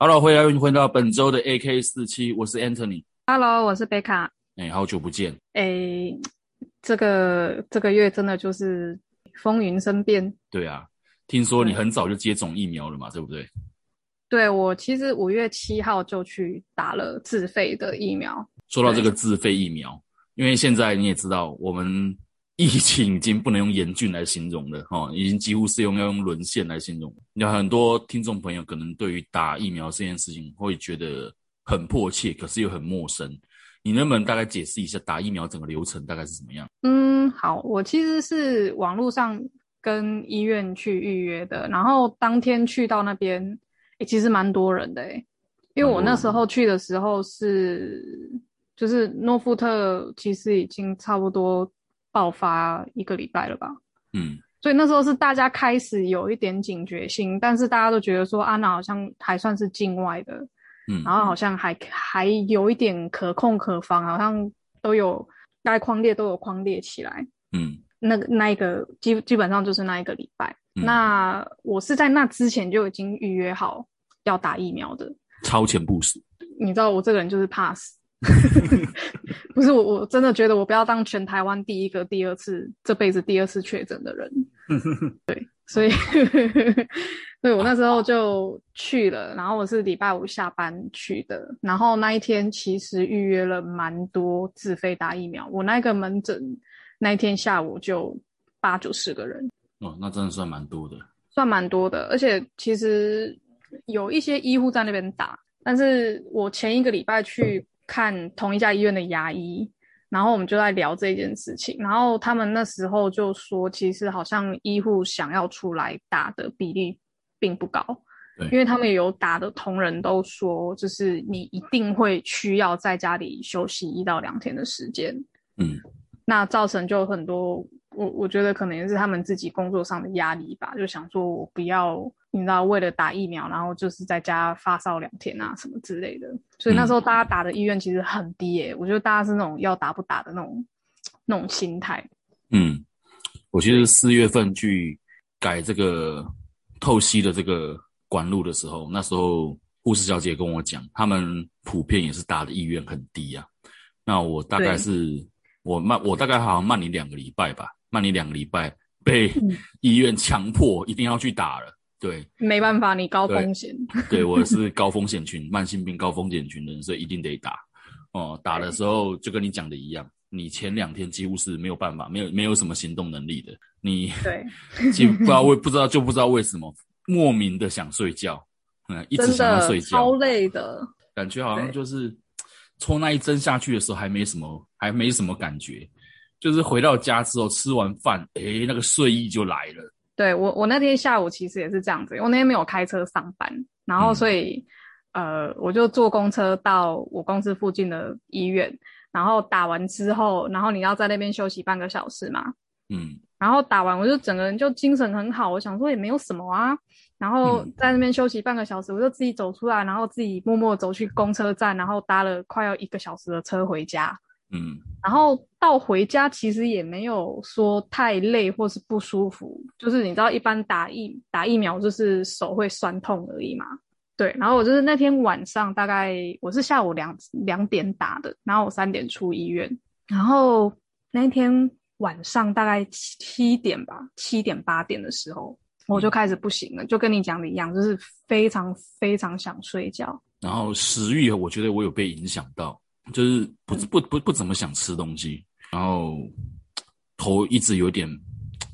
Hello，欢迎回到本周的 AK 四七，我是 Anthony。Hello，我是贝卡。哎，好久不见。哎，这个这个月真的就是风云生变。对啊，听说你很早就接种疫苗了嘛，对不对？对，我其实五月七号就去打了自费的疫苗。说到这个自费疫苗，因为现在你也知道，我们疫情已经不能用严峻来形容了，哦，已经几乎是用要用沦陷来形容。有很多听众朋友可能对于打疫苗这件事情会觉得很迫切，可是又很陌生。你能不能大概解释一下打疫苗整个流程大概是怎么样？嗯，好，我其实是网络上跟医院去预约的，然后当天去到那边，诶，其实蛮多人的诶，因为我那时候去的时候是，就是诺富特其实已经差不多爆发一个礼拜了吧，嗯，所以那时候是大家开始有一点警觉性，但是大家都觉得说安娜好像还算是境外的。嗯，然后好像还还有一点可控可防，好像都有该框列都有框列起来。嗯，那个那一个基基本上就是那一个礼拜。嗯、那我是在那之前就已经预约好要打疫苗的，超前部署。你知道我这个人就是怕死，不是我我真的觉得我不要当全台湾第一个第二次这辈子第二次确诊的人。对，所以。对，我那时候就去了，然后我是礼拜五下班去的，然后那一天其实预约了蛮多自费打疫苗，我那个门诊那一天下午就八九十个人，哦，那真的算蛮多的，算蛮多的，而且其实有一些医护在那边打，但是我前一个礼拜去看同一家医院的牙医，然后我们就在聊这件事情，然后他们那时候就说，其实好像医护想要出来打的比例。并不高，因为他们有打的同仁都说，就是你一定会需要在家里休息一到两天的时间，嗯，那造成就很多，我我觉得可能也是他们自己工作上的压力吧，就想说我不要，你知道，为了打疫苗，然后就是在家发烧两天啊什么之类的，所以那时候大家打的意愿其实很低耶、欸，我觉得大家是那种要打不打的那种那种心态。嗯，我其实四月份去改这个。透析的这个管路的时候，那时候护士小姐跟我讲，他们普遍也是打的意愿很低啊。那我大概是我慢，我大概好像慢你两个礼拜吧，慢你两个礼拜，被医院强迫一定要去打了。对，没办法，你高风险。对，我是高风险群，慢性病高风险群的人，所以一定得打。哦，打的时候就跟你讲的一样，你前两天几乎是没有办法，没有没有什么行动能力的。你对，就不知道为不知道就不知道为什么莫名的想睡觉，嗯，一直想要睡觉，超累的感觉，好像就是戳那一针下去的时候还没什么，还没什么感觉，就是回到家之后吃完饭，诶，那个睡意就来了。对我，我那天下午其实也是这样子，我那天没有开车上班，然后所以、嗯、呃，我就坐公车到我公司附近的医院，然后打完之后，然后你要在那边休息半个小时嘛，嗯。然后打完我就整个人就精神很好，我想说也没有什么啊，然后在那边休息半个小时，我就自己走出来，然后自己默默走去公车站，然后搭了快要一个小时的车回家。嗯，然后到回家其实也没有说太累或是不舒服，就是你知道一般打疫打疫苗就是手会酸痛而已嘛。对，然后我就是那天晚上大概我是下午两两点打的，然后我三点出医院，然后那天。晚上大概七点吧，七点八点的时候，我就开始不行了，就跟你讲的一样，就是非常非常想睡觉。然后食欲，我觉得我有被影响到，就是不不不不怎么想吃东西，然后头一直有点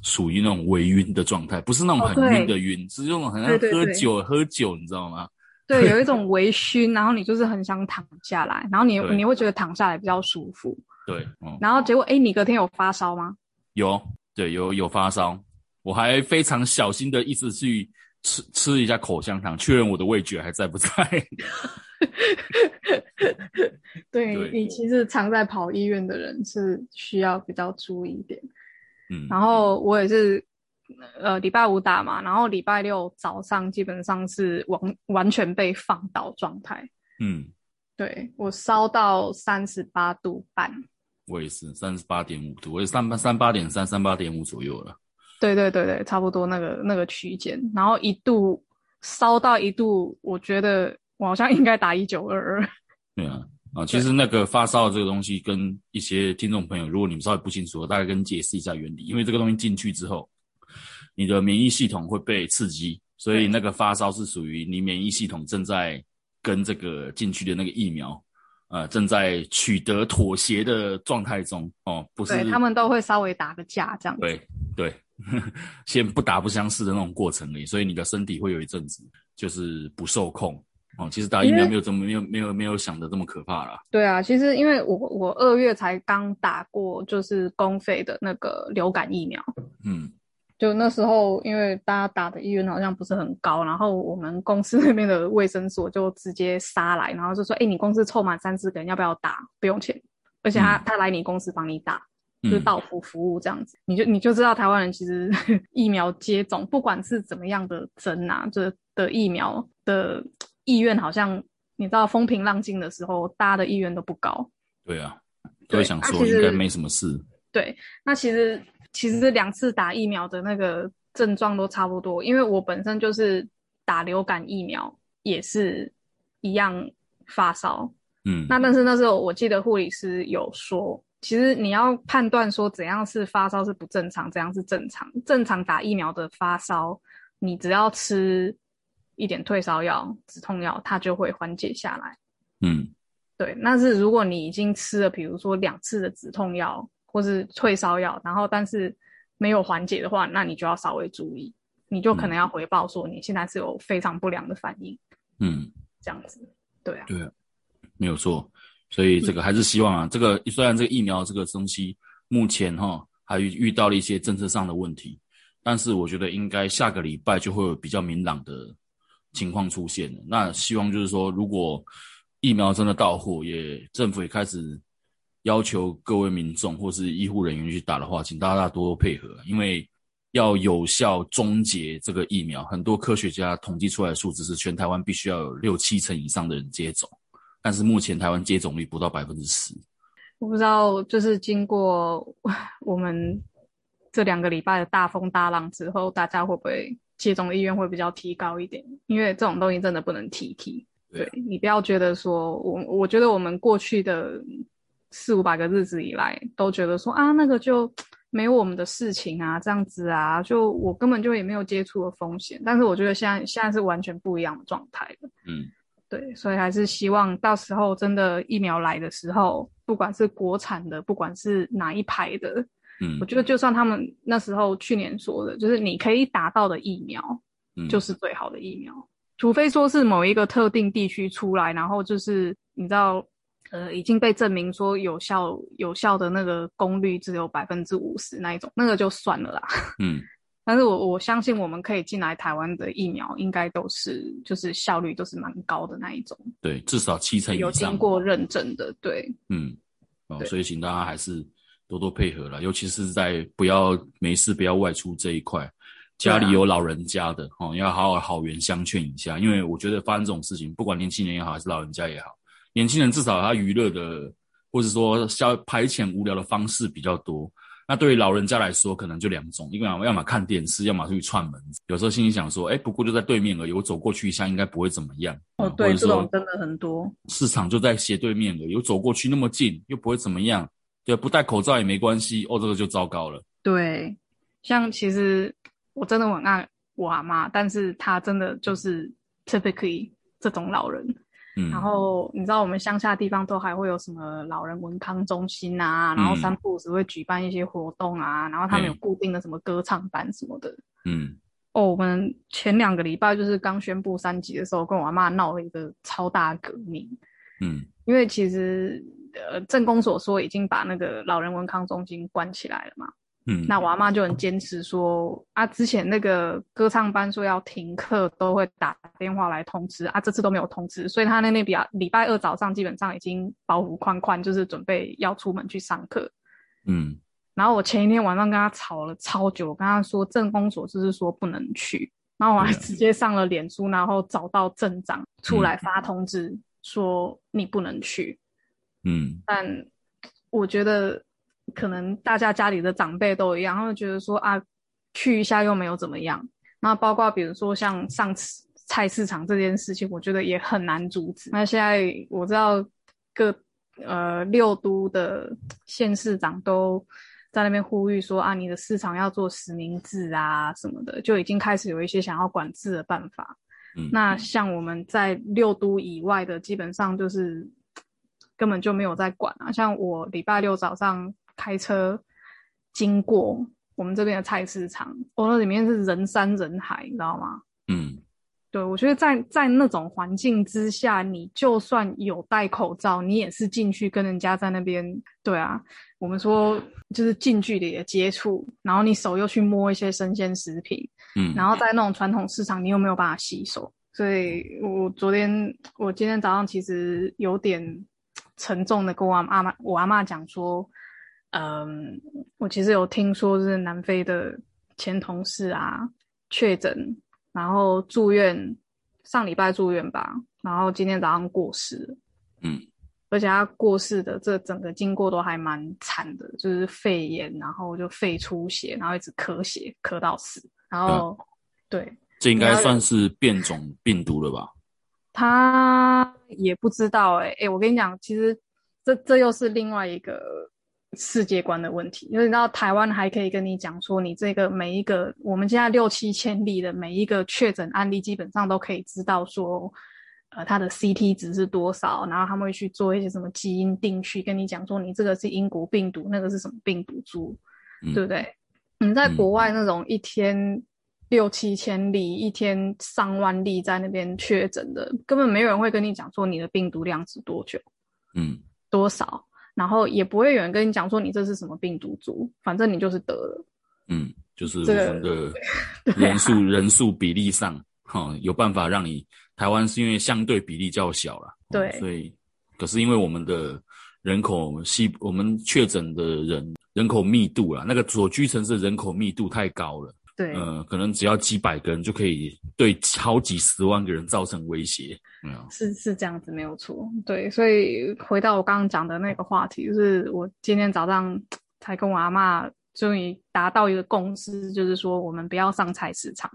属于那种微晕的状态，不是那种很晕的晕，是那种很像喝酒喝酒，你知道吗？对，有一种微醺，然后你就是很想躺下来，然后你你会觉得躺下来比较舒服。对，嗯、然后结果，哎，你隔天有发烧吗？有，对，有有发烧，我还非常小心的一直去吃吃一下口香糖，确认我的味觉还在不在。对对你其实常在跑医院的人是需要比较注意一点。嗯，然后我也是呃礼拜五打嘛，然后礼拜六早上基本上是完完全被放倒状态。嗯，对我烧到三十八度半，我也是三十八点五度，我也三八三八点三三八点五左右了。对对对对，差不多那个那个区间，然后一度烧到一度，我觉得我好像应该打一九二二。对啊，啊，其实那个发烧这个东西，跟一些听众朋友，如果你们稍微不清楚，大概跟解释一下原理。因为这个东西进去之后，你的免疫系统会被刺激，所以那个发烧是属于你免疫系统正在跟这个进去的那个疫苗，呃，正在取得妥协的状态中哦，不是对他们都会稍微打个架这样子。对对，先不打不相识的那种过程里，所以你的身体会有一阵子就是不受控哦。其实打疫苗没有这么没有没有没有想的这么可怕啦。对啊，其实因为我我二月才刚打过，就是公费的那个流感疫苗，嗯就那时候因为大家打的意愿好像不是很高，然后我们公司那边的卫生所就直接杀来，然后就说：“哎，你公司凑满三四个人，要不要打？不用钱，而且他、嗯他来你公司帮你打。”就是嗯到府服务这样子，你就你就知道台湾人其实 疫苗接种，不管是怎么样的针啊，这的疫苗的意愿好像你知道风平浪静的时候，大家的意愿都不高。对啊，都想说应该没什么事。对，那其实其实两次打疫苗的那个症状都差不多，因为我本身就是打流感疫苗，也是一样发烧。嗯那但是那时候我记得护理师有说，其实你要判断说怎样是发烧是不正常，怎样是正常。正常打疫苗的发烧，你只要吃一点退烧药、止痛药，它就会缓解下来。嗯对，那是如果你已经吃了，比如说两次的止痛药或是退烧药，然后但是没有缓解的话，那你就要稍微注意，你就可能要回报说你现在是有非常不良的反应，嗯，这样子。对啊，对啊，没有错。所以这个还是希望啊，这个虽然这个疫苗这个东西目前哈还遇遇到了一些政策上的问题，但是我觉得应该下个礼拜就会有比较明朗的情况出现了。那希望就是说，如果疫苗真的到货，也政府也开始要求各位民众或是医护人员去打的话，请大家多多配合，因为要有效终结这个疫苗，很多科学家统计出来的数字是全台湾必须要有六七成以上的人接种，但是目前台湾接种率不到百分之十。我不知道，就是经过我们这两个礼拜的大风大浪之后，大家会不会接种意愿会比较提高一点？因为这种东西真的不能提提。对对你不要觉得说，我我觉得我们过去的四五百个日子以来，都觉得说啊，那个就没有我们的事情啊，这样子啊，就我根本就也没有接触的风险。但是我觉得现在现在是完全不一样的状态了。嗯，对，所以还是希望到时候真的疫苗来的时候，不管是国产的，不管是哪一排的，嗯我觉得就算他们那时候去年说的，就是你可以打到的疫苗，嗯，就是最好的疫苗，除非说是某一个特定地区出来，然后就是你知道，呃，已经被证明说有效有效的那个功率只有百分之五十那一种，那个就算了啦。嗯但是我我相信我们可以进来台湾的疫苗，应该都是就是效率都是蛮高的那一种，对，至少七成以有经。过认证的，对。嗯，哦，所以请大家还是多多配合了，尤其是在不要没事不要外出这一块，家里有老人家的哦，要好好好言相劝一下，因为我觉得发生这种事情，不管年轻人也好，还是老人家也好，年轻人至少他娱乐的，或者说消排遣无聊的方式比较多。那对于老人家来说，可能就两种，一个要么看电视，要么出去串门。有时候心里想说，哎，不过就在对面而已，我走过去一下应该不会怎么样。哦，对，这种真的很多。市场就在斜对面而已，我走过去那么近，又不会怎么样，对，不戴口罩也没关系，哦，这个就糟糕了。对，像其实我真的很爱我阿妈，但是她真的就是 typically 这种老人。嗯，然后你知道我们乡下地方都还会有什么老人文康中心啊，然后嗯三不五时会举办一些活动啊，然后他们有固定的什么歌唱班什么的。嗯哦，我们前两个礼拜就是刚宣布三级的时候，跟我阿妈闹了一个超大革命。嗯因为其实呃，政工所说已经把那个老人文康中心关起来了嘛，嗯，那我阿妈就很坚持说啊，之前那个歌唱班说要停课，都会打电话来通知啊，这次都没有通知，所以他那那比较礼拜二早上基本上已经包袱宽宽，就是准备要出门去上课。嗯然后我前一天晚上跟他吵了超久，我跟他说镇公所就是说不能去，然后我还直接上了脸书，然后找到镇长出来嗯发通知说你不能去。嗯但我觉得可能大家家里的长辈都一样，他们觉得说啊，去一下又没有怎么样。那包括比如说像上次菜市场这件事情，我觉得也很难阻止。那现在我知道各呃六都的县市长都在那边呼吁说啊，你的市场要做实名制啊什么的，就已经开始有一些想要管制的办法。嗯，那像我们在六都以外的，基本上就是根本就没有在管啊。像我礼拜六早上开车经过我们这边的菜市场，哦，那里面是人山人海，你知道吗？嗯对，我觉得在在那种环境之下，你就算有戴口罩，你也是进去跟人家在那边，对啊，我们说就是近距离的接触，然后你手又去摸一些生鲜食品，嗯，然后在那种传统市场，你又没有办法洗手，所以我昨天我今天早上其实有点沉重的跟我阿妈我阿妈讲说，嗯，我其实有听说是南非的前同事啊确诊，然后住院，上礼拜住院吧，然后今天早上过世。嗯而且他过世的这整个经过都还蛮惨的，就是肺炎，然后就肺出血，然后一直咳血，咳到死。然后，对这应该算是变种病毒了吧？他也不知道哎、欸、哎、我跟你讲，其实这这又是另外一个世界观的问题，因为你知道台湾还可以跟你讲说，你这个每一个我们现在六七千例的每一个确诊案例，基本上都可以知道说。呃，它的 CT 值是多少？然后他们会去做一些什么基因定序，跟你讲说你这个是英国病毒，那个是什么病毒株，嗯对不对？你在国外那种一天六七千例、一天上万例在那边确诊的，根本没有人会跟你讲说你的病毒量是多久、嗯多少，然后也不会有人跟你讲说你这是什么病毒株，反正你就是得了。嗯，就是我这个们的 人数人数比例上，哈、有办法让你台湾是因为相对比例较小啦，哦对所以可是因为我们的人口细，我们确诊的人人口密度啦，那个所居城市的人口密度太高了，对，呃，可能只要几百个人就可以对超几十万个人造成威胁，没有？是是这样子，没有错。对，所以回到我刚刚讲的那个话题，就是我今天早上才跟我阿妈终于达到一个共识，就是说我们不要上菜市场。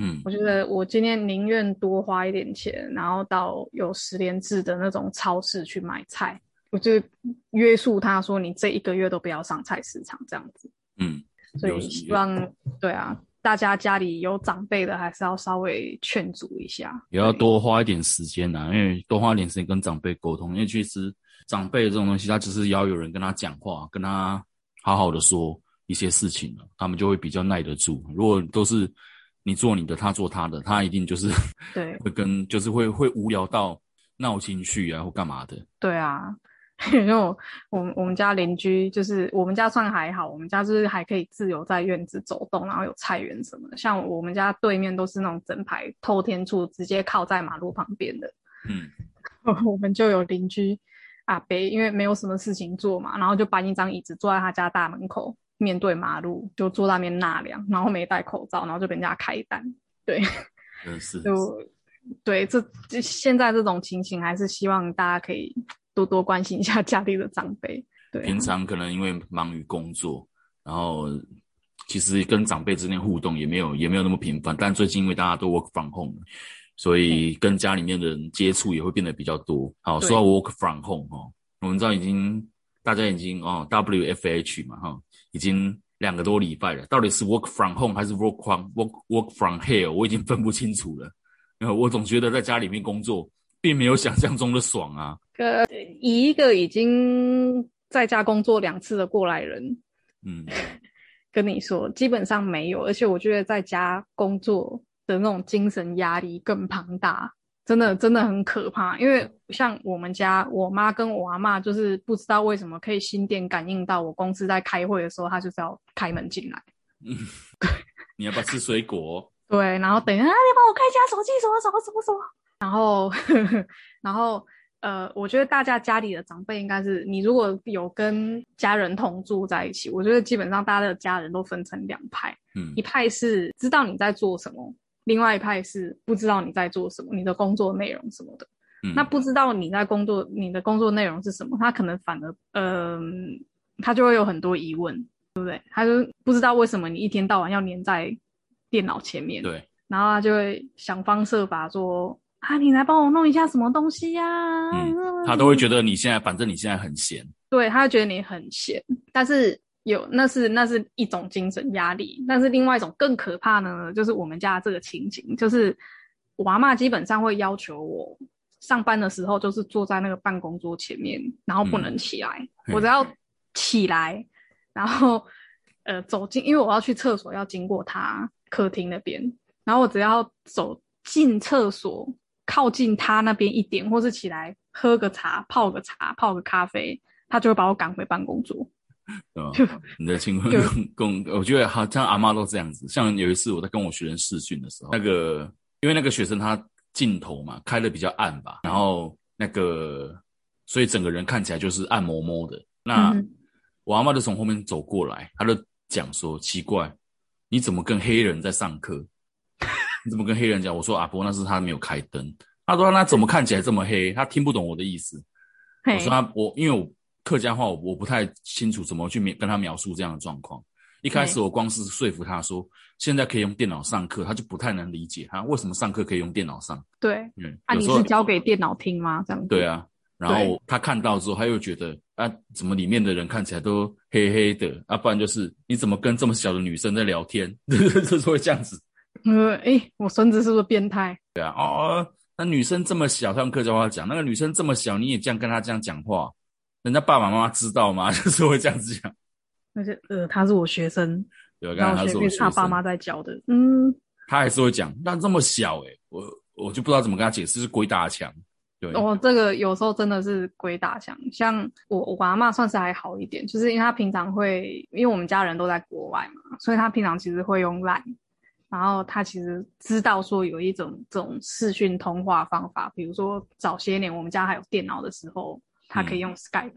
嗯我觉得我今天宁愿多花一点钱，然后到有十连制的那种超市去买菜，我就约束他说，你这一个月都不要上菜市场这样子。嗯，所以有希望对啊，大家家里有长辈的，还是要稍微劝阻一下，也要多花一点时间呐、因为多花一点时间跟长辈沟通，因为其实长辈这种东西，他只是要有人跟他讲话，跟他好好的说一些事情了，他们就会比较耐得住。如果都是你做你的，他做他的，他一定就是对 会跟就是会会无聊到闹情绪啊或干嘛的。对啊，因为我我们我们家邻居就是我们家算还好，我们家就是还可以自由在院子走动，然后有菜园什么的。像我们家对面都是那种整排透天处，直接靠在马路旁边的。嗯 我们就有邻居阿伯，因为没有什么事情做嘛，然后就搬一张椅子坐在他家大门口，面对马路，就坐在那边纳凉，然后没戴口罩，然后就被人家开单。对，真的是，就对这这现在这种情形，还是希望大家可以多多关心一下家里的长辈。对啊、平常可能因为忙于工作，然后其实跟长辈之间互动也没有也没有那么频繁。但最近因为大家都 work from home，所以跟家里面的人接触也会变得比较多。好，说到 work from home 哦，我们知道已经大家已经哦 WFH 嘛哈，已经两个多礼拜了，到底是 work from home 还是 work from work work from here，我已经分不清楚了。呃，我总觉得在家里面工作并没有想象中的爽啊。呃，以一个已经在家工作两次的过来人嗯 跟你说，基本上没有，而且我觉得在家工作的那种精神压力更庞大，真的真的很可怕。因为像我们家，我妈跟我阿妈就是不知道为什么可以心电感应到我公司在开会的时候，她就是要开门进来。嗯，你要不要吃水果？对，然后等一下，啊你帮我看一下手机，什么什么什么什么，然后 然后呃，我觉得大家家里的长辈应该是，你如果有跟家人同住在一起，我觉得基本上大家的家人都分成两派，嗯一派是知道你在做什么，另外一派是不知道你在做什么，你的工作内容什么的。嗯，那不知道你在工作，你的工作内容是什么，他可能反而，嗯、他就会有很多疑问，对不对？他就不知道为什么你一天到晚要黏在电脑前面，对，然后他就会想方设法说啊，你来帮我弄一下什么东西呀、嗯他都会觉得你现在，反正你现在很闲，对他会觉得你很闲，但是有那是那是一种精神压力，但是另外一种更可怕呢，就是我们家这个情景，就是我阿妈基本上会要求我上班的时候就是坐在那个办公桌前面，然后不能起来，嗯我只要起来，然后呃走进，因为我要去厕所要经过他客厅那边，然后我只要走进厕所。靠近他那边一点，或是起来喝个茶、泡个茶、泡个咖啡，他就会把我赶回办公桌。对吧？你的情况就跟跟我觉得好像阿妈都这样子。像有一次我在跟我学生试训的时候，那个因为那个学生他镜头嘛开的比较暗吧，然后那个所以整个人看起来就是暗摸摸的。那、嗯我阿妈就从后面走过来，她就讲说：“奇怪，你怎么跟黑人在上课？你怎么跟黑人讲？”我说：“阿伯，那是他没有开灯。”他说：“那怎么看起来这么黑？”他听不懂我的意思。我说他我因为我客家话我我不太清楚怎么去描跟他描述这样的状况。一开始我光是说服他说现在可以用电脑上课，他就不太能理解他为什么上课可以用电脑上。对，嗯，啊，有时候你是交给电脑听吗？这样子？对，啊，然后他看到之后，他又觉得啊，怎么里面的人看起来都黑黑的啊？不然就是你怎么跟这么小的女生在聊天？就是会这样子。呃，诶，我孙子是不是变态？对啊，哦，那女生这么小，他用客家话讲，那个女生这么小，你也这样跟她这样讲话，人家爸爸妈妈知道吗？就是会这样子讲。而且呃，他是我学生，对，刚然后学妹才他是我学生，是他爸妈在教的。嗯，他还是会讲，但这么小哎、我我就不知道怎么跟他解释，是鬼打墙。对，哦，这个有时候真的是鬼打墙。像我我阿妈算是还好一点，就是因为她平常会，因为我们家人都在国外嘛，所以她平常其实会用 Line，然后他其实知道说有一种这种视讯通话方法，比如说早些年我们家还有电脑的时候，他可以用 Skype，、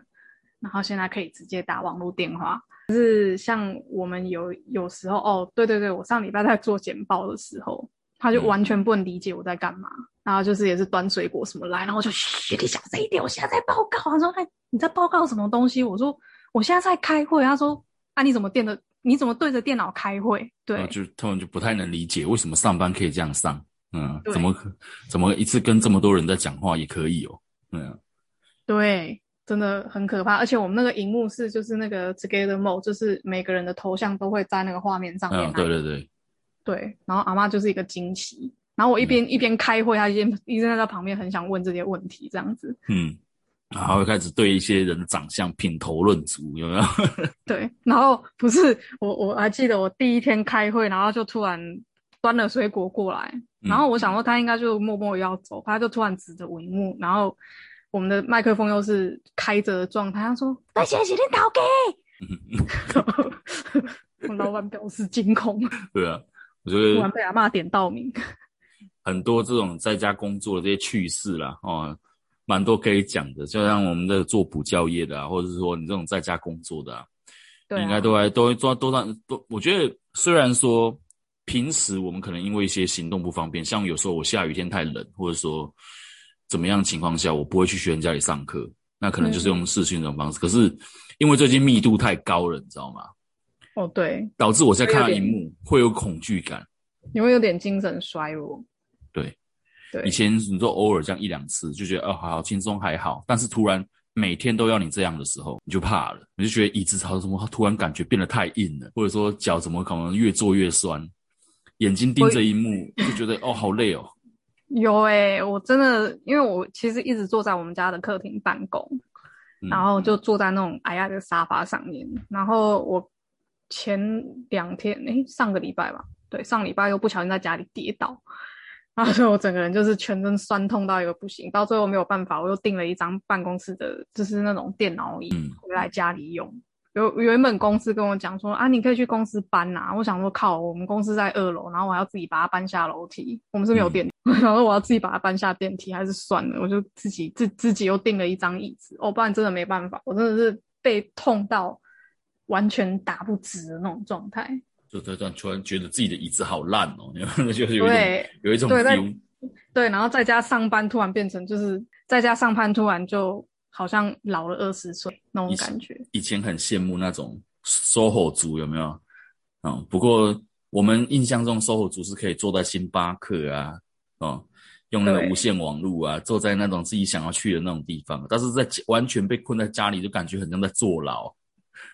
然后现在可以直接打网络电话。就是像我们有有时候哦，对对对，我上礼拜在做简报的时候，他就嗯完全不能理解我在干嘛，然后就是也是端水果什么来，然后就嘘，你小声一点，我现在在报告。他说：“哎，你在报告什么东西？”我说：“我现在在开会。”他说：“啊，你怎么电的？你怎么对着电脑开会？”对。就他们就不太能理解为什么上班可以这样上，嗯，怎么可怎么一次跟这么多人在讲话也可以哦，嗯，对，真的很可怕。而且我们那个荧幕是就是那个 Together Mode，就是每个人的头像都会在那个画面上面、嗯，对对对，对，然后阿妈就是一个惊奇，然后我一边、一边开会，她一边一直在她旁边很想问这些问题，这样子。嗯，然后开始对一些人的长相品头论足，有没有？对，然后不是我我还记得我第一天开会，然后就突然端了水果过来，然后我想说他应该就默默要走，他就突然指着我荧幕，然后我们的麦克风又是开着的状态，他说：“那谢谢你导给。”我老板表示惊恐，对啊，我觉突得然被阿妈点到名。很多这种在家工作的这些趣事啦，哦，蛮多可以讲的。就像我们的做补教业的啊，或者是说你这种在家工作的啊，对啊应该都还都抓都让都。我觉得虽然说平时我们可能因为一些行动不方便，像有时候我下雨天太冷，或者说怎么样情况下，我不会去学生家里上课，那可能就是用视讯这种方式。可是因为最近密度太高了，你知道吗？哦，对，导致我在看到荧幕会有恐惧感。你会有点精神衰弱。对，以，前你说偶尔这样一两次，就觉得哦好好轻松还好，但是突然每天都要你这样的时候，你就怕了，你就觉得椅子朝什么突然感觉变得太硬了，或者说脚怎么可能越坐越酸，眼睛盯着一幕就觉得哦好累哦。有诶、我真的，因为我其实一直坐在我们家的客厅办公，嗯然后就坐在那种矮矮的沙发上面。然后我前两天，诶，上个礼拜吧，对，上礼拜又不小心在家里跌倒，然后所以我整个人就是全身酸痛到一个不行。到最后没有办法，我又订了一张办公室的，就是那种电脑椅嗯回来家里用。有原本公司跟我讲说啊，你可以去公司搬呐。我想说靠，我们公司在二楼，然后我还要自己把它搬下楼梯。我们是没有电梯，然后我要自己把它搬下电梯，还是算了，我就自己自自己又订了一张椅子。哦，不然真的没办法，我真的是被痛到完全打不直的那种状态。就这段突然觉得自己的椅子好烂哦，就是有一种有一种 feel。对，然后在家上班，突然变成就是在家上班，突然就好像老了二十岁那种感觉。以前很羡慕那种 SOHO 族，有没有？嗯，不过我们印象中 SOHO 族是可以坐在星巴克啊，哦，用那个无线网络啊，坐在那种自己想要去的那种地方。但是在完全被困在家里，就感觉很像在坐牢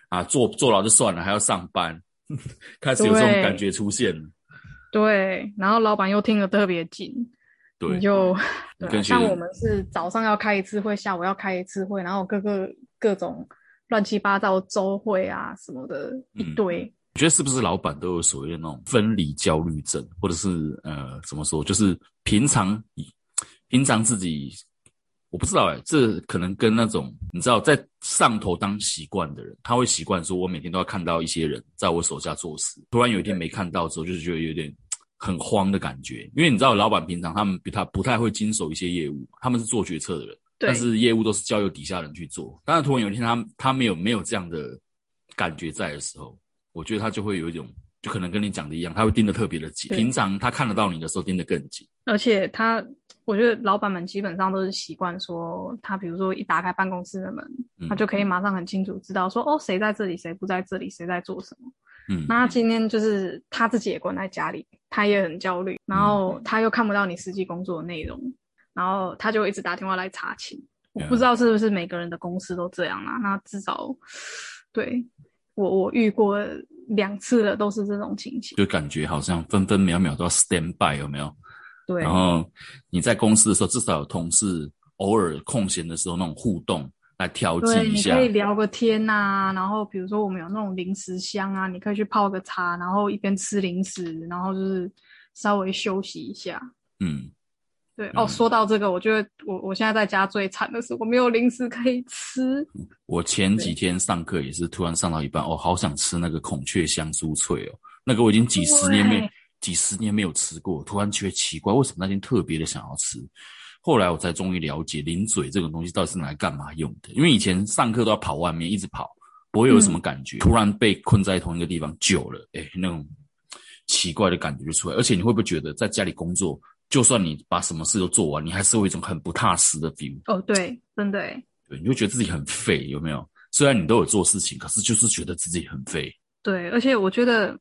啊，坐坐牢就算了，还要上班，开始有这种感觉出现了。对，然后老板又听得特别紧。你就像我们是早上要开一次会，下午要开一次会，然后各个各种乱七八糟周会啊什么的一堆。我觉得是不是老板都有所谓的那种分离焦虑症，或者是呃怎么说，就是平常平常自己我不知道哎，这可能跟那种你知道在上头当习惯的人，他会习惯说我每天都要看到一些人在我手下做事，突然有一天没看到之后，就是觉得有点。很慌的感觉，因为你知道，老板平常他们比他不太会经手一些业务，他们是做决策的人，但是业务都是交由底下人去做。当然，突然有一天他他没有没有这样的感觉在的时候，我觉得他就会有一种，就可能跟你讲的一样，他会盯得特别的紧。平常他看得到你的时候，盯得更紧。而且他，我觉得老板们基本上都是习惯说，他比如说一打开办公室的门，他就可以马上很清楚知道说，哦，谁在这里，谁不在这里，谁在做什么。嗯，那今天就是他自己也关在家里，他也很焦虑，然后他又看不到你实际工作的内容，然后他就一直打电话来查寝。我不知道是不是每个人的公司都这样啊？那至少对我我遇过两次了，都是这种情形，就感觉好像分分秒秒都要 stand by，有没有？对。然后你在公司的时候，至少有同事偶尔空闲的时候那种互动。来调剂一下，你可以聊个天呐，然后比如说我们有那种零食箱啊，你可以去泡个茶，然后一边吃零食，然后就是稍微休息一下。嗯，对哦，说到这个，我觉得我我现在在家最惨的是我没有零食可以吃。我前几天上课也是突然上到一半，哦，好想吃那个孔雀香酥脆哦，那个我已经几十年没几十年没有吃过，突然觉得奇怪，为什么那天特别的想要吃？后来我才终于了解零嘴这种东西到底是拿来干嘛用的。因为以前上课都要跑外面，一直跑，不会有什么感觉。突然被困在同一个地方久了，哎，那种奇怪的感觉就出来。而且你会不会觉得在家里工作，就算你把什么事都做完，你还是有一种很不踏实的 feel？哦，对，真的。对，你会觉得自己很废，有没有？虽然你都有做事情，可是就是觉得自己很废。对，而且我觉得，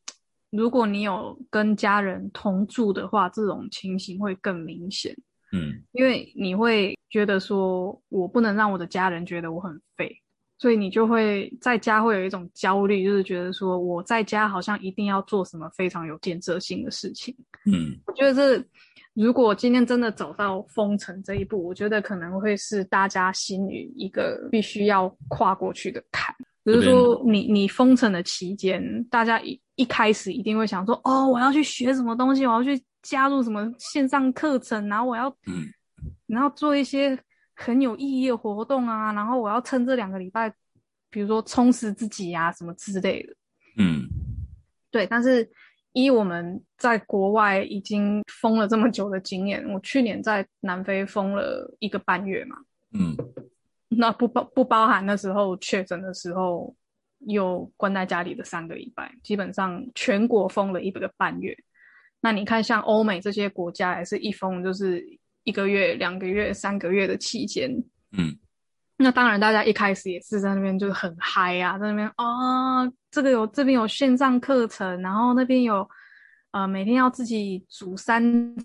如果你有跟家人同住的话，这种情形会更明显。嗯，因为你会觉得说，我不能让我的家人觉得我很废，所以你就会在家会有一种焦虑，就是觉得说我在家好像一定要做什么非常有建设性的事情。嗯，我觉得这如果今天真的走到封城这一步，我觉得可能会是大家心里一个必须要跨过去的坎。比如说，你你封城的期间，大家一一开始一定会想说，哦，我要去学什么东西，我要去。加入什么线上课程，然后我要，然后做一些很有意义的活动啊，然后我要趁这两个礼拜，比如说充实自己啊，什么之类的。嗯，对。但是依我们在国外已经封了这么久的经验，我去年在南非封了一个半月嘛。嗯，那不包不包含那时候确诊的时候又关在家里的三个礼拜，基本上全国封了一个半月。那你看，像欧美这些国家，也是一封就是一个月、两个月、三个月的期间。嗯，那当然，大家一开始也是在那边就是很嗨啊，在那边啊，这个有这边有线上课程，然后那边有呃每天要自己煮三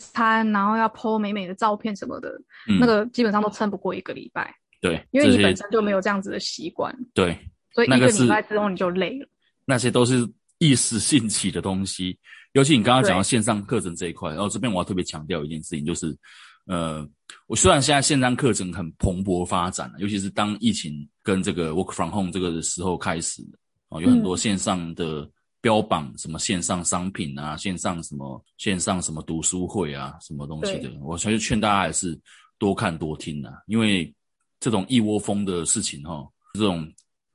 餐，然后要 po 美美的照片什么的，那个基本上都撑不过一个礼拜。对，因为你本身就没有这样子的习惯。对，所以一个礼拜之后你就累了。那些都是一时兴起的东西。尤其你刚刚讲到线上课程这一块，然后这边我要特别强调一件事情，就是，呃，我虽然现在线上课程很蓬勃发展尤其是当疫情跟这个 work from home 这个时候开始，哦，有很多线上的标榜什么线上商品啊，线上什么线上什么读书会啊，什么东西的，我还是劝大家还是多看多听啊，因为这种一窝蜂的事情哈，这种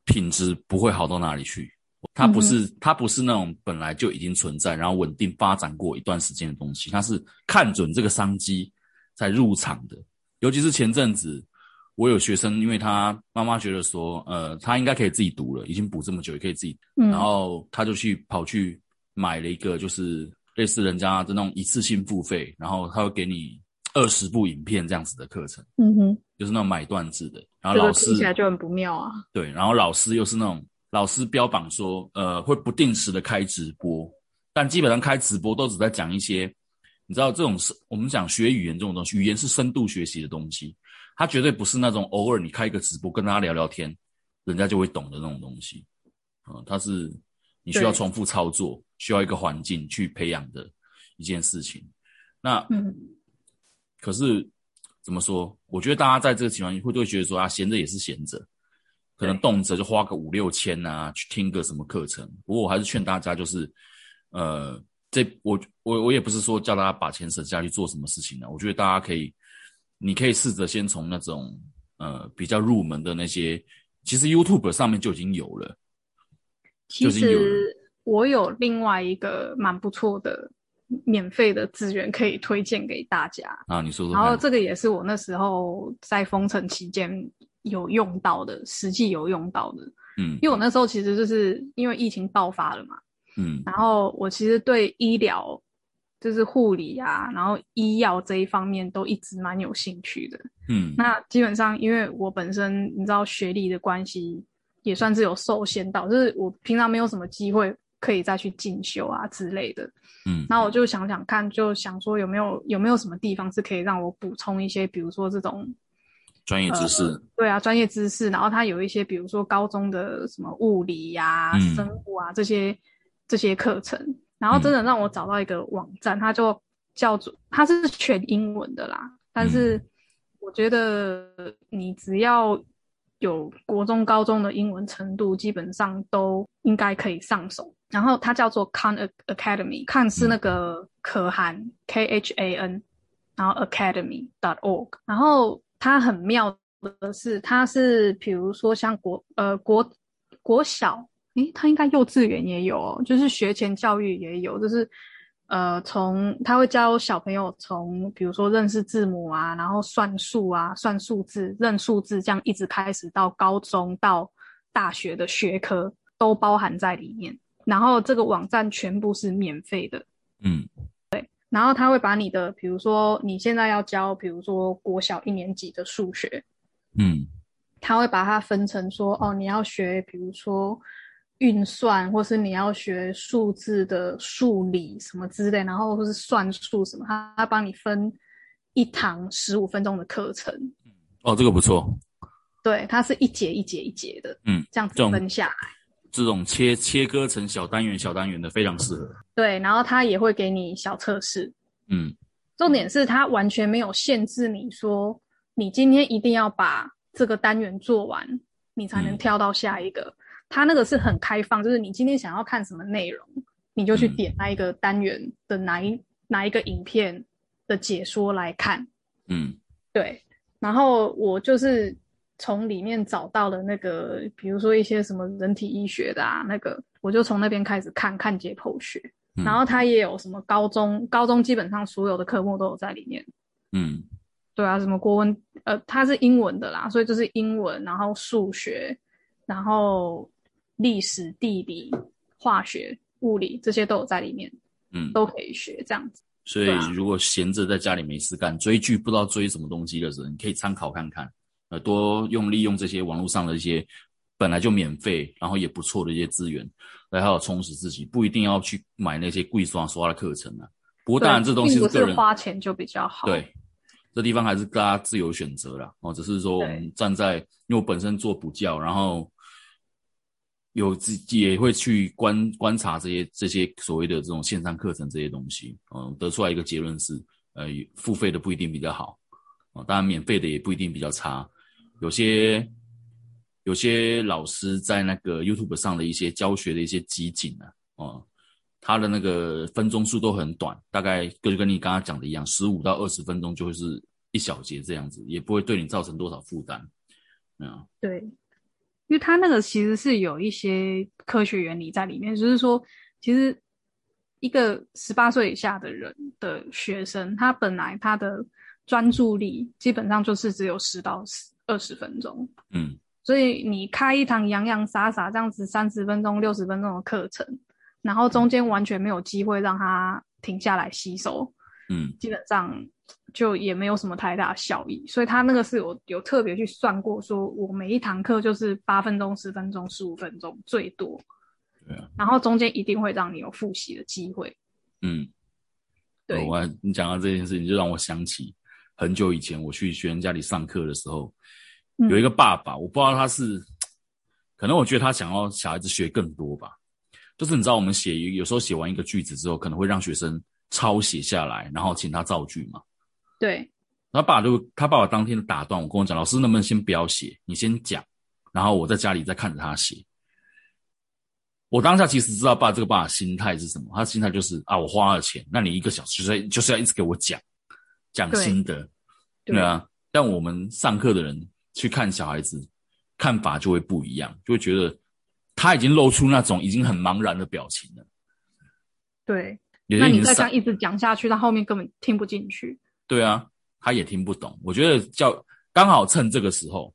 品质不会好到哪里去。它不是它不是那种本来就已经存在，然后稳定发展过一段时间的东西，它是看准这个商机才入场的。尤其是前阵子，我有学生，因为他妈妈觉得说，呃，他应该可以自己读了，已经补这么久，也可以自己，然后他就去跑去买了一个，就是类似人家的那种一次性付费，然后他会给你二十部影片这样子的课程，嗯哼，就是那种买断制的，然后老师听起来就很不妙啊。对，然后老师又是那种。老师标榜说，呃，会不定时的开直播，但基本上开直播都只在讲一些，你知道这种是我们讲学语言这种东西，语言是深度学习的东西，它绝对不是那种偶尔你开一个直播跟大家聊聊天，人家就会懂的那种东西，啊，它是你需要重复操作，需要一个环境去培养的一件事情。那，嗯，可是怎么说？我觉得大家在这个情况会都会觉得说啊，闲着也是闲着。可能动辄就花个五六千啊，去听个什么课程。不过我还是劝大家，就是，呃，这我我我也不是说叫大家把钱省下去做什么事情呢。我觉得大家可以，你可以试着先从那种呃比较入门的那些，其实 YouTube 上面就已经有了。其实我有另外一个蛮不错的免费的资源可以推荐给大家啊，你说说。然后这个也是我那时候在封城期间。有用到的，实际有用到的，嗯，因为我那时候其实就是因为疫情爆发了嘛，嗯，然后我其实对医疗，就是护理啊，然后医药这一方面都一直蛮有兴趣的，嗯，那基本上因为我本身你知道学历的关系，也算是有受限到，就是我平常没有什么机会可以再去进修啊之类的，嗯，那我就想想看，就想说有没有有没有什么地方是可以让我补充一些，比如说这种。专业知识，对啊，专业知识。然后它有一些，比如说高中的什么物理呀、生物啊这些这些课程。然后真的让我找到一个网站，它就叫做它是全英文的啦。但是我觉得你只要有国中、高中的英文程度，基本上都应该可以上手。然后它叫做 Khan academy kan 是那个可汗 K H A N，然后 Academy dot org，然后。它很妙的是，它是比如说像国呃国国小，诶，他应该幼稚园也有哦，就是学前教育也有，就是呃从他会教小朋友从比如说认识字母啊，然后算数啊，算数字、认数字，这样一直开始到高中到大学的学科都包含在里面。然后这个网站全部是免费的，嗯。对然后他会把你的，比如说你现在要教，比如说国小一年级的数学，嗯，他会把它分成说，哦，你要学，比如说运算，或是你要学数字的数理什么之类，然后或是算术什么，他他帮你分一堂十五分钟的课程。哦，这个不错。对，它是一节一节一节的，嗯，这样子分下来。这种切切割成小单元、小单元的非常适合。对，然后他也会给你小测试。嗯，重点是他完全没有限制你说你今天一定要把这个单元做完，你才能跳到下一个。他那个是很开放，就是你今天想要看什么内容，你就去点那一个单元的哪一哪一个影片的解说来看。嗯，对。然后我就是。从里面找到了那个，比如说一些什么人体医学的啊，那个我就从那边开始看看解剖学，然后它也有什么高中，高中基本上所有的科目都有在里面。嗯，对啊，什么国文，呃，它是英文的啦，所以就是英文，然后数学，然后历史、地理、化学、物理这些都有在里面，嗯，都可以学这样子。所以如果闲着在家里没事干，追剧不知道追什么东西的时候，你可以参考看看。呃，多用利用这些网络上的一些本来就免费，然后也不错的一些资源，来好好充实自己，不一定要去买那些贵刷刷的课程啊。不过当然，这东西是个人花钱就比较好。对，这地方还是大家自由选择啦。哦。只是说我们站在，因为我本身做补教，然后有自己也会去观观察这些这些所谓的这种线上课程这些东西，嗯，得出来一个结论是，呃，付费的不一定比较好，哦，当然免费的也不一定比较差。有些有些老师在那个 YouTube 上的一些教学的一些集锦啊，哦，他的那个分钟数都很短，大概就跟你刚刚讲的一样，十五到二十分钟就会是一小节这样子，也不会对你造成多少负担，嗯，对，因为它那个其实是有一些科学原理在里面，就是说，其实一个十八岁以下的人的学生，他本来他的专注力基本上就是只有十到二十分钟，嗯，所以你开一堂洋洋洒洒这样子三十分钟、六十分钟的课程，然后中间完全没有机会让他停下来吸收，嗯，基本上就也没有什么太大效益。所以他那个是有有特别去算过，说我每一堂课就是八分钟、十分钟、十五分钟最多，对啊，然后中间一定会让你有复习的机会。嗯，对，我你讲到这件事情，就让我想起很久以前我去学生家里上课的时候，嗯有一个爸爸，我不知道他是，可能我觉得他想要小孩子学更多吧。就是你知道，我们写有时候写完一个句子之后，可能会让学生抄写下来，然后请他造句嘛。对，他爸就他爸爸当天打断我，跟我讲：“老师能不能先不要写，你先讲，然后我在家里再看着他写。”我当下其实知道爸这个爸爸心态是什么，他心态就是啊，我花了钱，那你一个小时就是就是要一直给我讲讲心得，对啊。但我们上课的人去看小孩子，看法就会不一样，就会觉得他已经露出那种已经很茫然的表情了。对，那你再这样一直讲下去，他后面根本听不进去。对啊，他也听不懂。我觉得叫刚好趁这个时候，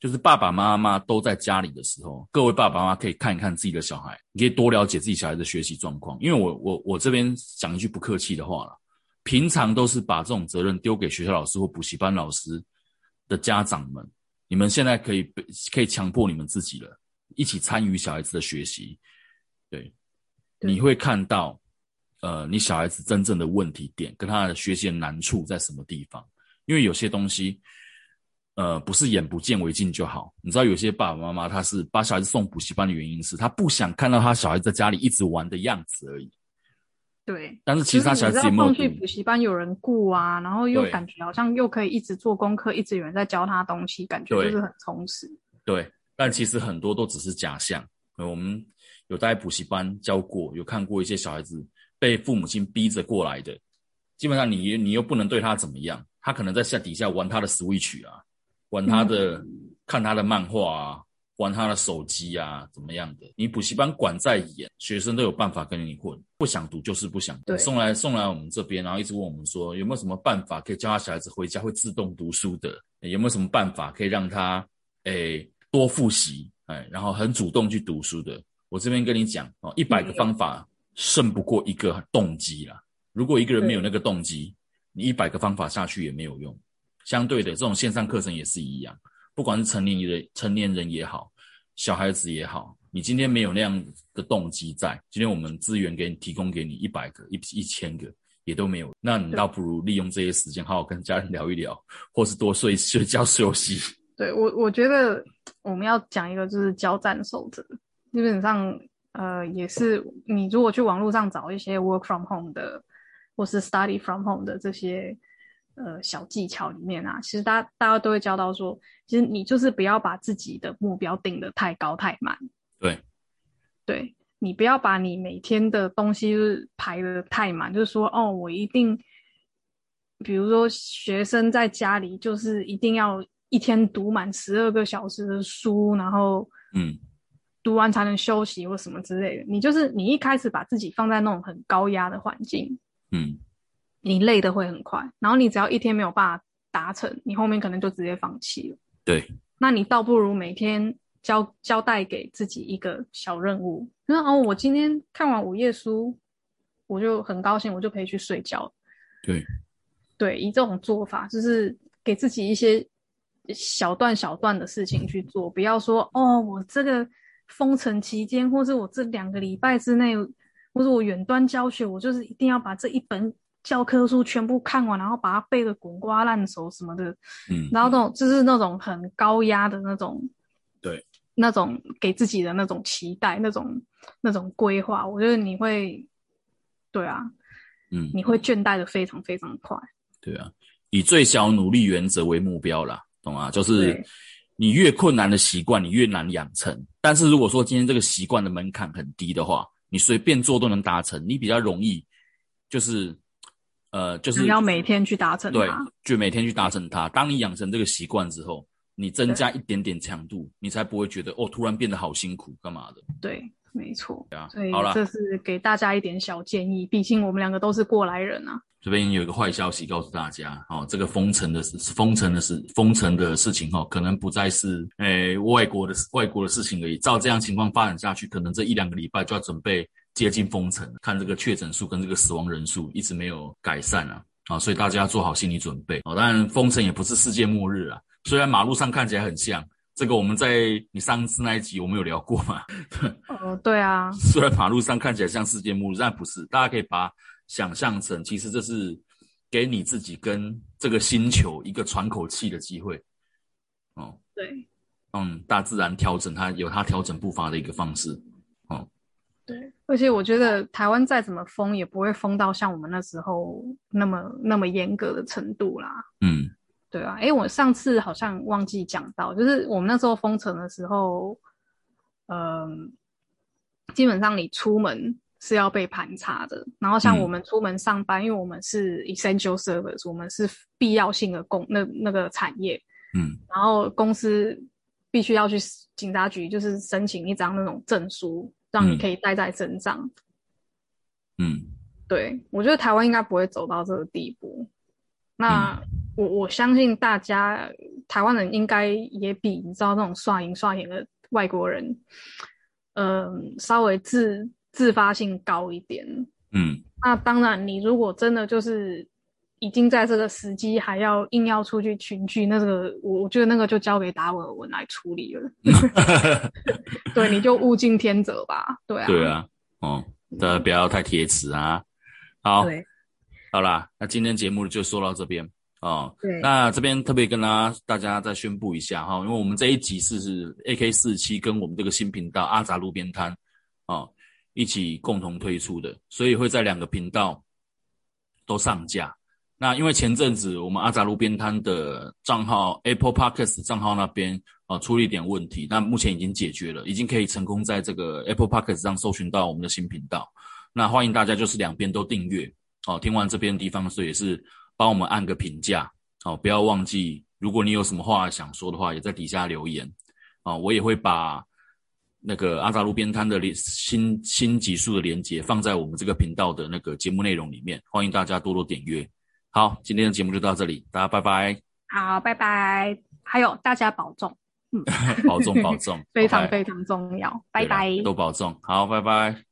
就是爸爸妈妈都在家里的时候，各位爸爸妈妈可以看一看自己的小孩，你可以多了解自己小孩的学习状况。因为我我我这边讲一句不客气的话了，平常都是把这种责任丢给学校老师或补习班老师的家长们，你们现在可以被可以强迫你们自己了，一起参与小孩子的学习。对，对你会看到。呃，你小孩子真正的问题点跟他的学习的难处在什么地方？因为有些东西，呃，不是眼不见为净就好。你知道，有些爸爸妈妈他是把小孩子送补习班的原因是他不想看到他小孩子在家里一直玩的样子而已。对，但是其实他小孩子有没有送去补习班有人顾啊，然后又感觉好像又可以一直做功课，一直有人在教他东西，感觉就是很充实。对，但其实很多都只是假象。呃我们有在补习班教过，有看过一些小孩子被父母亲逼着过来的，基本上你你又不能对他怎么样，他可能在下底下玩他的 Switch 啊，玩他的、看他的漫画啊，玩他的手机啊，怎么样的？你补习班管再严，学生都有办法跟你混，不想读就是不想读。对送来送来我们这边，然后一直问我们说有没有什么办法可以教他小孩子回家会自动读书的？有没有什么办法可以让他诶多复习？哎，然后很主动去读书的。我这边跟你讲哦，一百个方法胜不过一个动机啦。如果一个人没有那个动机，你一百个方法下去也没有用。相对的，这种线上课程也是一样，不管是成年人、成年人也好，小孩子也好，你今天没有那样的动机在，今天我们资源给你提供给你一百个、一一千个也都没有，那你倒不如利用这些时间好好跟家人聊一聊，或是多睡睡觉休息。对我，我觉得我们要讲一个就是交战守则，基本上呃也是你如果去网络上找一些 work from home 的或是 study from home 的这些呃小技巧里面啊，其实大家大家都会教到说，其实你就是不要把自己的目标定得太高太满，对，对你不要把你每天的东西就是排得太满，就是说哦，我一定，比如说学生在家里就是一定要一天读满十二个小时的书，然后嗯，读完才能休息或什么之类的。你就是你一开始把自己放在那种很高压的环境，嗯，你累的会很快，然后你只要一天没有办法达成，你后面可能就直接放弃了。对，那你倒不如每天交交代给自己一个小任务，就是哦，我今天看完午夜书，我就很高兴，我就可以去睡觉。对，对，以这种做法，就是给自己一些小段小段的事情去做，不要说哦，我这个封城期间，或是我这两个礼拜之内，或者我远端教学，我就是一定要把这一本教科书全部看完，然后把它背得滚瓜烂熟什么的。嗯，然后那种就是那种很高压的那种，对，那种给自己的那种期待，那种那种规划，我觉得你会，对啊，嗯，你会倦怠的非常非常快。对啊，以最小努力原则为目标啦，懂吗？就是对你越困难的习惯，你越难养成。但是如果说今天这个习惯的门槛很低的话，你随便做都能达成，你比较容易，就是呃，就是你要每天去达成对它。，就每天去达成它。当你养成这个习惯之后，你增加一点点强度，你才不会觉得哦，突然变得好辛苦，干嘛的？对，没错。对啊，所以好了，这是给大家一点小建议，毕竟我们两个都是过来人啊。这边有一个坏消息告诉大家，哦，这个封城的事，封城的事，封城的事情，哦，可能不再是诶外国的外国的事情而已。照这样情况发展下去，可能这一两个礼拜就要准备接近封城，看这个确诊数跟这个死亡人数一直没有改善啊，啊，所以大家要做好心理准备哦。当然，封城也不是世界末日啊，虽然马路上看起来很像，这个我们在你上次那一集我们有聊过嘛，哦，对啊，虽然马路上看起来像世界末日，但不是，大家可以把。想象成，其实这是给你自己跟这个星球一个喘口气的机会，哦，对，嗯，大自然调整它有它调整步伐的一个方式，哦，对，而且我觉得台湾再怎么封，也不会封到像我们那时候那么那么严格的程度啦，嗯，对啊，哎，我上次好像忘记讲到，就是我们那时候封城的时候，嗯，基本上你出门。是要被盘查的，然后像我们出门上班，因为我们是 essential service，我们是必要性的工那那个产业，嗯，然后公司必须要去警察局，就是申请一张那种证书，让你可以带在身上。嗯，对，我觉得台湾应该不会走到这个地步。那我我相信大家台湾人应该也比你知道那种刷银刷银的外国人，嗯，稍微自。自发性高一点，嗯，那当然，你如果真的就是已经在这个时机还要硬要出去群聚，那个我我觉得那个就交给达尔文来处理了。对，你就物竞天择吧。对啊，对啊，哦，大家不要太铁齿啊。好，好啦，那今天节目就说到这边哦。对，那这边特别跟大家大家再宣布一下哈，因为我们这一集是是 AK 四七跟我们这个新频道阿杂路边摊哦。一起共同推出的，所以会在两个频道都上架。那因为前阵子我们阿杂路边摊的账号 Apple Podcast 账号那边啊出了一点问题，那目前已经解决了，已经可以成功在这个 Apple Podcast 上搜寻到我们的新频道。那欢迎大家就是两边都订阅哦。听完这边的地方，所以也是帮我们按个评价哦。不要忘记，如果你有什么话想说的话，也在底下留言啊，我也会把。那个阿扎路边摊的连新新集数的连接放在我们这个频道的那个节目内容里面，欢迎大家多多点阅。好，今天的节目就到这里，大家拜拜。好，拜拜。还有大家保重，嗯，保 重保重，非常非常重要，拜拜，都保重，好，拜拜。